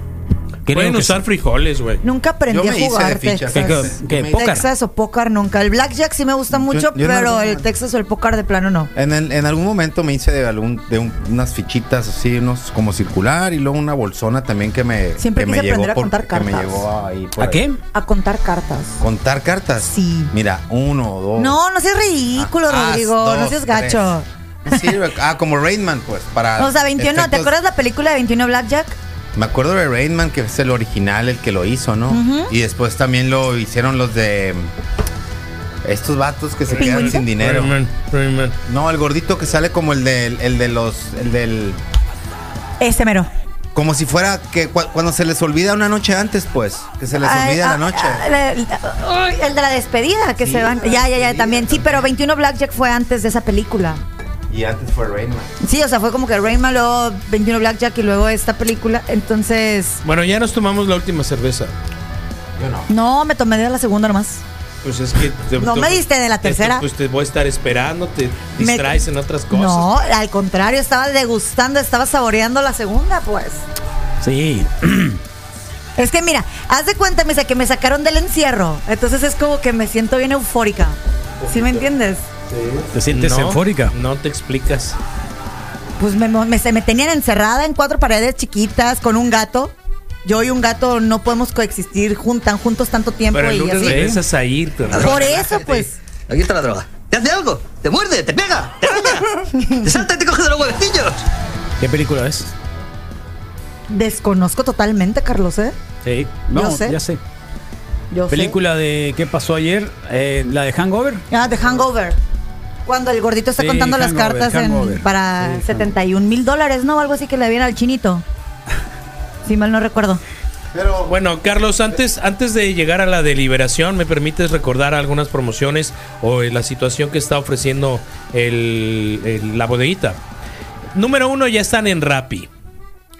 Creo Pueden usar frijoles, güey. Nunca aprendí Yo a jugar. Texas. ¿Qué- qué- Me- póker? Texas o póker nunca. El blackjack sí me gusta mucho, yo pero el Texas o el póker de plano no. En, el- en algún momento me hice de, algún, de un- unas fichitas así, unos como circular y luego una bolsona también que me, Siempre que me aprender a por- contar que me cartas. llegó ahí por ¿A ahí. qué? A contar cartas. ¿Contar cartas? Sí. Mira, uno, dos. No, no seas ridículo, Ah, Rodrigo. dos, no seas gacho. tres. Sí, ah, como Rainman, pues, para. O sea, 21. ¿Te acuerdas la película de 21 Blackjack? Me acuerdo de Rainman, que es el original, el que lo hizo, ¿no? Y después también lo hicieron los de. Estos vatos que se quedan sin dinero. Rayman, Rayman. No, el gordito que sale como el del, el de los. El del. Ese mero. Como si fuera que cu- cuando se les olvida una noche antes, pues. Que se les Ay, olvida ah, la noche. ah, el, ay, el de la despedida, que Sí, se van. Ya, ya, ya, también. Sí, pero 21 Blackjack fue antes de esa película. Y antes fue Rainman. Sí, o sea, fue como que Rayman, luego 21 Blackjack y luego esta película. Entonces, Bueno, ya nos tomamos la última cerveza. Yo no. no, me tomé de la segunda nomás. Pues es que. te- No te- me diste de la te- tercera. Pues te voy a estar esperando, te Me- distraes en otras cosas. No, al contrario, estaba degustando, estaba saboreando la segunda, pues. Sí. Es que mira, haz de cuenta, Misa, que me sacaron del encierro. Entonces es como que me siento bien eufórica. ¿Sí me entiendes? ¿Te sientes No, eufórica? No te explicas. Pues me, me, se me tenían encerrada en cuatro paredes chiquitas con un gato. Yo y un gato no podemos coexistir juntan, juntos tanto tiempo Pero el y así. regresas a ir. Por eso, pues. Aquí está la droga. ¿Te hace algo? ¿Te muerde? ¿Te pega? ¿Te araña? ¿Te salta y te coge de los huevecillos? ¿Qué película es? Desconozco totalmente, Carlos, ¿eh? Sí. No, sé. ya sé. Yo sé. Película de ¿Qué pasó ayer? Eh, la de Hangover. Ah, The Hangover. Cuando el gordito está Sí, contando las cartas en- Hangover. para Sí, 71 mil dólares, ¿no? Algo así que le viene al chinito. Si mal no recuerdo. Pero. Bueno, Carlos, antes, antes de llegar a la deliberación, ¿me permites recordar algunas promociones o eh, la situación que está ofreciendo el- el- la bodeguita? Número uno, ya están en Rappi.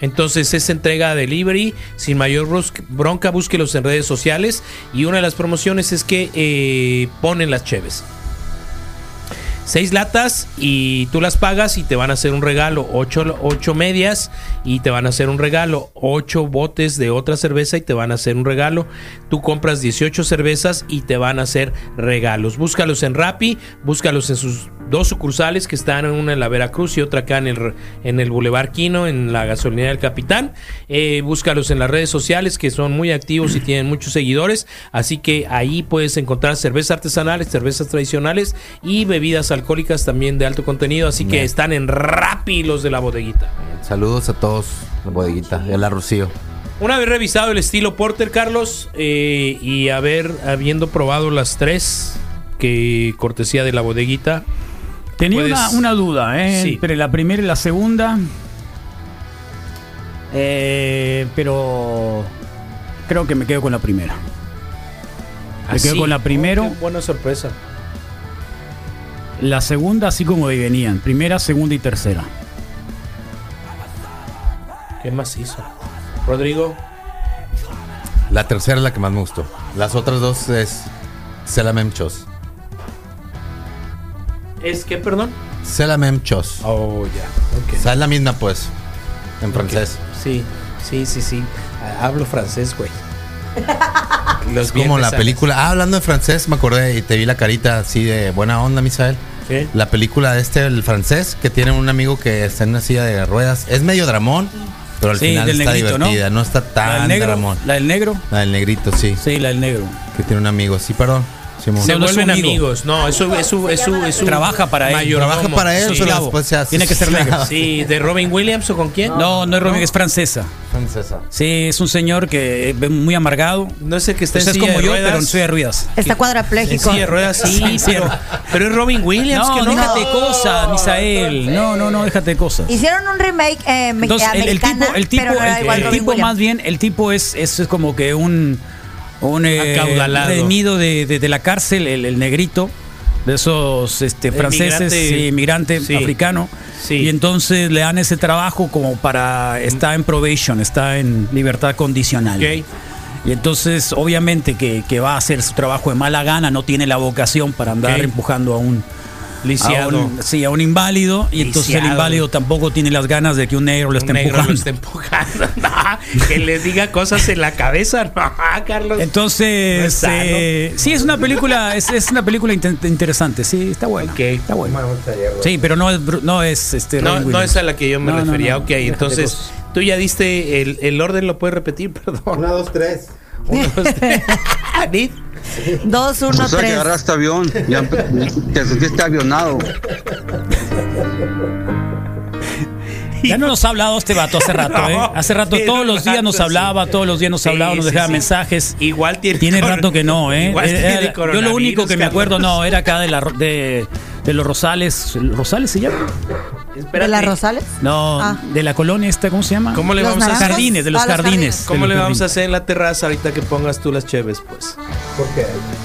Entonces es entrega a delivery sin mayor bronca, búsquelos en redes sociales y una de las promociones es que eh, ponen las cheves. Seis latas y tú las pagas y te van a hacer un regalo. Ocho, ocho medias y te van a hacer un regalo. Ocho botes de otra cerveza y te van a hacer un regalo. Tú compras 18 cervezas y te van a hacer regalos. Búscalos en Rappi, búscalos en sus dos sucursales que están una en la Veracruz y otra acá en el, en el Boulevard Quino, en la gasolinera del Capitán. Eh, búscalos en las redes sociales que son muy activos y tienen muchos seguidores. Así que ahí puedes encontrar cervezas artesanales, cervezas tradicionales y bebidas alcohólicas también de alto contenido. Así que están en Rappi los de la bodeguita. Saludos a todos, la bodeguita, la Rocío. Una vez revisado el estilo Porter, Carlos, eh, y haber habiendo probado las tres que cortesía de la bodeguita. Tenía puedes- una, una duda, ¿eh? Sí. Entre la primera y la segunda. Eh, pero creo que me quedo con la primera. Me quedo con la primero. Oh, buena sorpresa. La segunda, así como venían. Primera, segunda y tercera. ¿Qué más hizo? Rodrigo. La tercera es la que más me gustó. Las otras dos es Selamem Chos. ¿Es que, perdón? Selamem Chos. Oh, ya. O sea, es la misma, pues, en francés. Sí, sí, sí, sí. Hablo francés, güey. Los Es como la película. Ah, hablando de francés, me acordé y te vi la carita así de buena onda, Misael. ¿Qué? La película de este, el francés, que tiene un amigo que está en una silla de ruedas. Es medio dramón, pero al Sí, final está divertida. ¿no? está La del tan negro. dramón. La del negro. La del negrito, sí. Sí, la del negro. Que tiene un amigo. Sí, perdón. Simón. Se No, no vuelven amigo. amigos. No, eso es su, es su, es su Trabaja para él. Trabaja para él, Sí. se hace. Tiene que ser negro. Sí, de Robin Williams o con quién? No, no es Romeo, es francesa. Francesa. Sí, es un señor que es muy amargado. No es el que está Pues en es silla como de yo, ruedas. pero en silla de ruedas. Está En cuadrapléjico. silla de ruedas, sí, Sí, pero, pero es Robin Williams, No, que no. déjate de cosas, Misael. No, no, no, déjate de cosas. Hicieron un remake eh, Entonces, el, tipo, el tipo, pero no era el- igual el Robin tipo Williams. más bien, el tipo es, es, es como que un, un eh, redimido de, de- de la cárcel, el, el negrito, de esos este, franceses, migrante. sí, migrante Sí. africano. Sí. Y entonces le dan ese trabajo como para, está en probation, está en libertad condicional. Y entonces, obviamente, que, que va a hacer su trabajo de mala gana, no tiene la vocación para andar empujando a un, Lisiado. a un- sí, a un inválido. Y entonces el inválido tampoco tiene las ganas de que un negro lo esté Un negro empujando. lo está empujando. No, que le diga cosas en la cabeza. No, Carlos. Entonces, No eh, sí, es una película, es, es una película inte- interesante, sí, está buena. Ok. Está buena. Sí, pero no es, no es este. No, no es a la que yo me refería. no, ok, déjate entonces tú ya diste el, el orden, lo puedes repetir, perdón. Una, dos, tres. Uno, dos, tres. Anit. Dos, uno, O sea, que agarraste avión, ya te sentiste avionado. Ya no nos ha hablado este vato hace rato, No, ¿eh? Hace rato, todos los días nos hablaba, sí. todos los días nos Sí, hablaba, nos dejaba sí. mensajes. Igual tiene, Tiene rato que no, ¿eh? Igual Era- tiene era- yo lo único que me acuerdo, no, era acá de, la, de, de los Rosales. ¿Rosales se llama? Espérate. ¿De las Rosales? No, Ah. de la colonia esta, ¿cómo se llama? ¿Cómo le ¿Los vamos a hacer? Jardines, de los Ah, los jardines. jardines. ¿Cómo le vamos a hacer en la terraza ahorita que pongas tú las cheves, pues?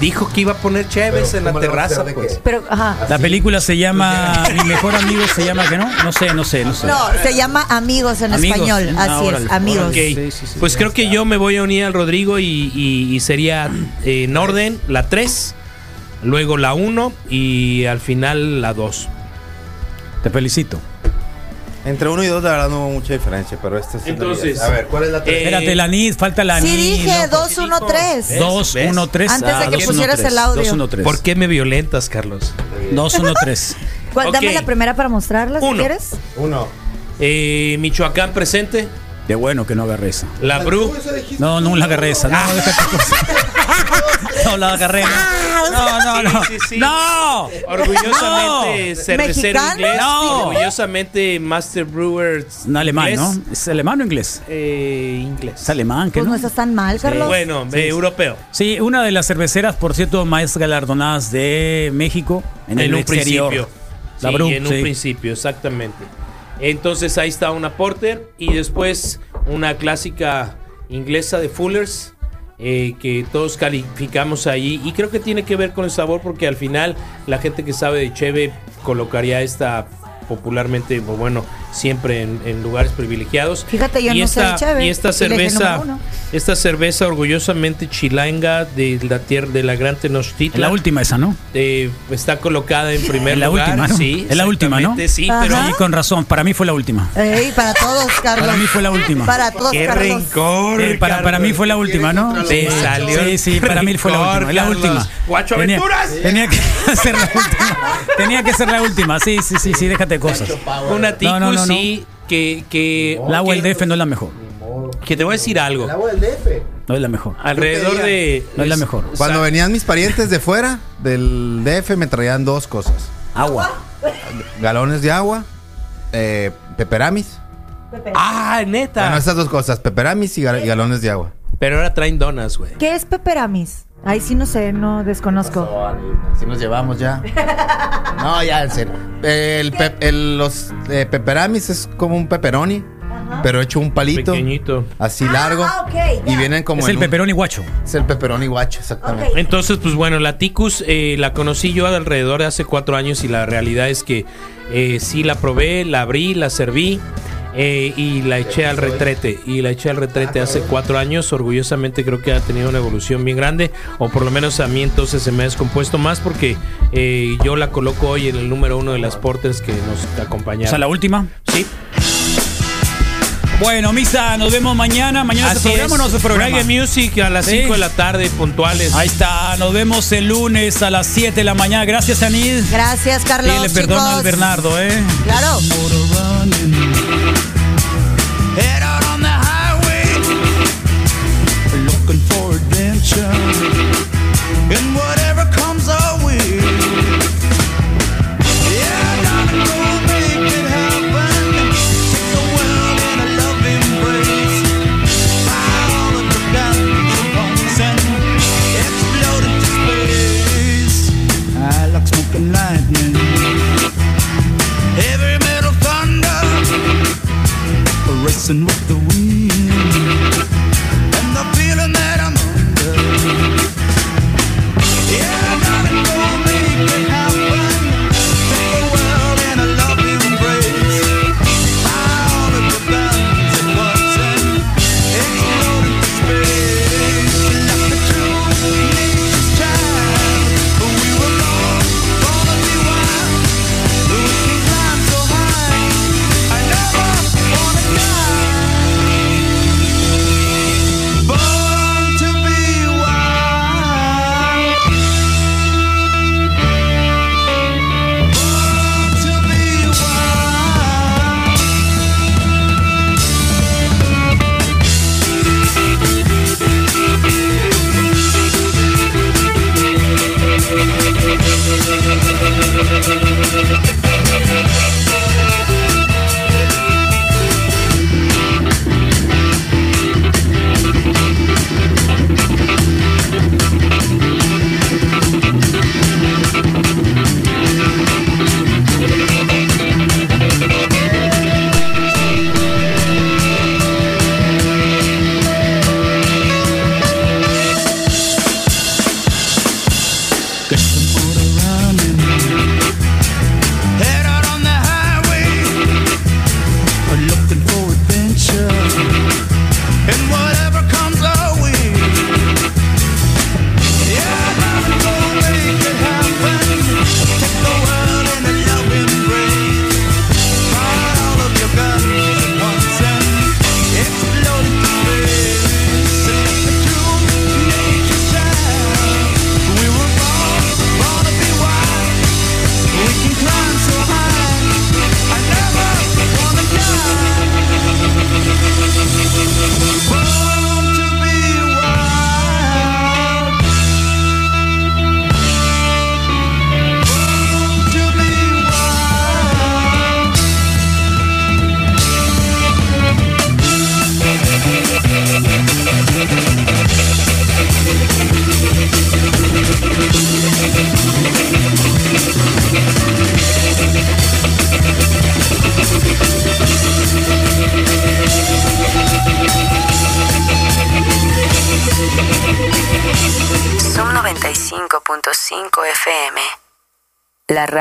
Dijo que iba a poner cheves en la terraza, pues. Pero, ajá. La película se llama Mi mejor amigo se llama que no, no sé, no sé, no sé. No, se llama Amigos en Amigos. español. Ah, Así órale. es, Amigos. Ok, Sí, sí, sí, pues creo que yo me voy a unir al Rodrigo y, y- y sería eh, en orden la 3, luego la 1 y al final la 2. Te felicito. Entre uno y dos, la verdad, no hubo mucha diferencia, pero este sí. Entonces, a ver, ¿cuál es la eh, tercera? Espérate, la NID, falta la Sí NID. dije loco. dos, uno, tres. ¿Ves? 2, ¿Ves? 1, 3. Antes de que pusieras el audio. 2, 1, 3. ¿Por qué me violentas, Carlos? 2, 1, 3. ¿Cuál- Ok. Dame la primera para mostrarla si Uno. quieres. Uno. Eh, Michoacán presente, De bueno que no agarré esa. la Bru. No, no la agarré esa. No, cosas. No la agarré. No, no, no. Sí, sí, sí. No. Orgullosamente cervecero ¿Mexicano? inglés. No. Orgullosamente Master Brewer. Un alemán, inglés. ¿no? ¿Es alemán o inglés? Eh, inglés. Es alemán, ¿qué Pues no? no estás tan mal, Carlos. Bueno, eh, europeo. Sí, una de las cerveceras, por cierto, más galardonadas de México en, el un exterior. principio. La Sí, Bru, en sí. un principio, exactamente. Entonces ahí está una Porter y después una clásica inglesa de Fullers eh, que todos calificamos ahí. Y creo que tiene que ver con el sabor porque al final la gente que sabe de Cheve colocaría esta popularmente, o bueno, siempre en, en lugares privilegiados. Fíjate, yo y no esta, de cheve, y esta cerveza, esta cerveza orgullosamente chilanga de la tierra de la Gran Tenochtitlan. La última esa, ¿no? eh, está colocada en primer la lugar. última, ¿no? Sí, es la última, ¿no? Sí, pero Sí, con razón. Para mí fue la última. Ey, para todos, Carlos. Para mí fue la última. Para todos, Qué Carlos. rencor. Eh, para, para mí fue la última, ¿no? Te salió Sí, sí, para mí fue la última. Es la última. Guacho tenía, Aventuras. tenía que ser la última. Tenía que ser la última. Sí, sí, sí, sí, déjate de cosas. Una no, no, no. sí que que La agua que, del DF no es la mejor. que te voy a decir algo. del DF. No es la mejor. Alrededor de No es la mejor. Cuando venían mis parientes de fuera del DF me traían dos cosas. Agua. Galones de agua, eh, peperamis. Ah, neta. Bueno, esas dos cosas, peperamis y, gal- y galones de agua. Pero ahora traen donas, güey. ¿Qué es peperamis? Ahí sí no sé, no desconozco. Así nos llevamos ya. No, ya, en serio. El, pe- el- los eh, peperamis es como un pepperoni, pero hecho un palito. Pequeñito. Así largo. Ah, ok, y vienen como Es en el un- peperoni guacho. Es el pepperoni guacho, exactamente. Entonces, pues bueno, la Ticus eh, la conocí yo alrededor de hace cuatro años y la realidad es que eh, sí la probé, la abrí, la serví eh, y la eché al retrete. Y la eché al retrete hace cuatro años. Orgullosamente creo que ha tenido una evolución bien grande, o por lo menos a mí entonces se me ha descompuesto más porque eh, yo la coloco hoy en el número uno de las porters que nos O acompañaron. sea, la última. Sí. Bueno, Misa, nos vemos mañana. Mañana se Así programa o no es. se programa. Reggae Music a las Sí. 5 de la tarde, puntuales. Ahí está, nos vemos el lunes a las 7 de la mañana. Gracias, Anid. Gracias, Carlos. Dile perdón chicos. al Bernardo, ¿eh? Claro.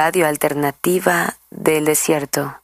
Radio alternativa del desierto.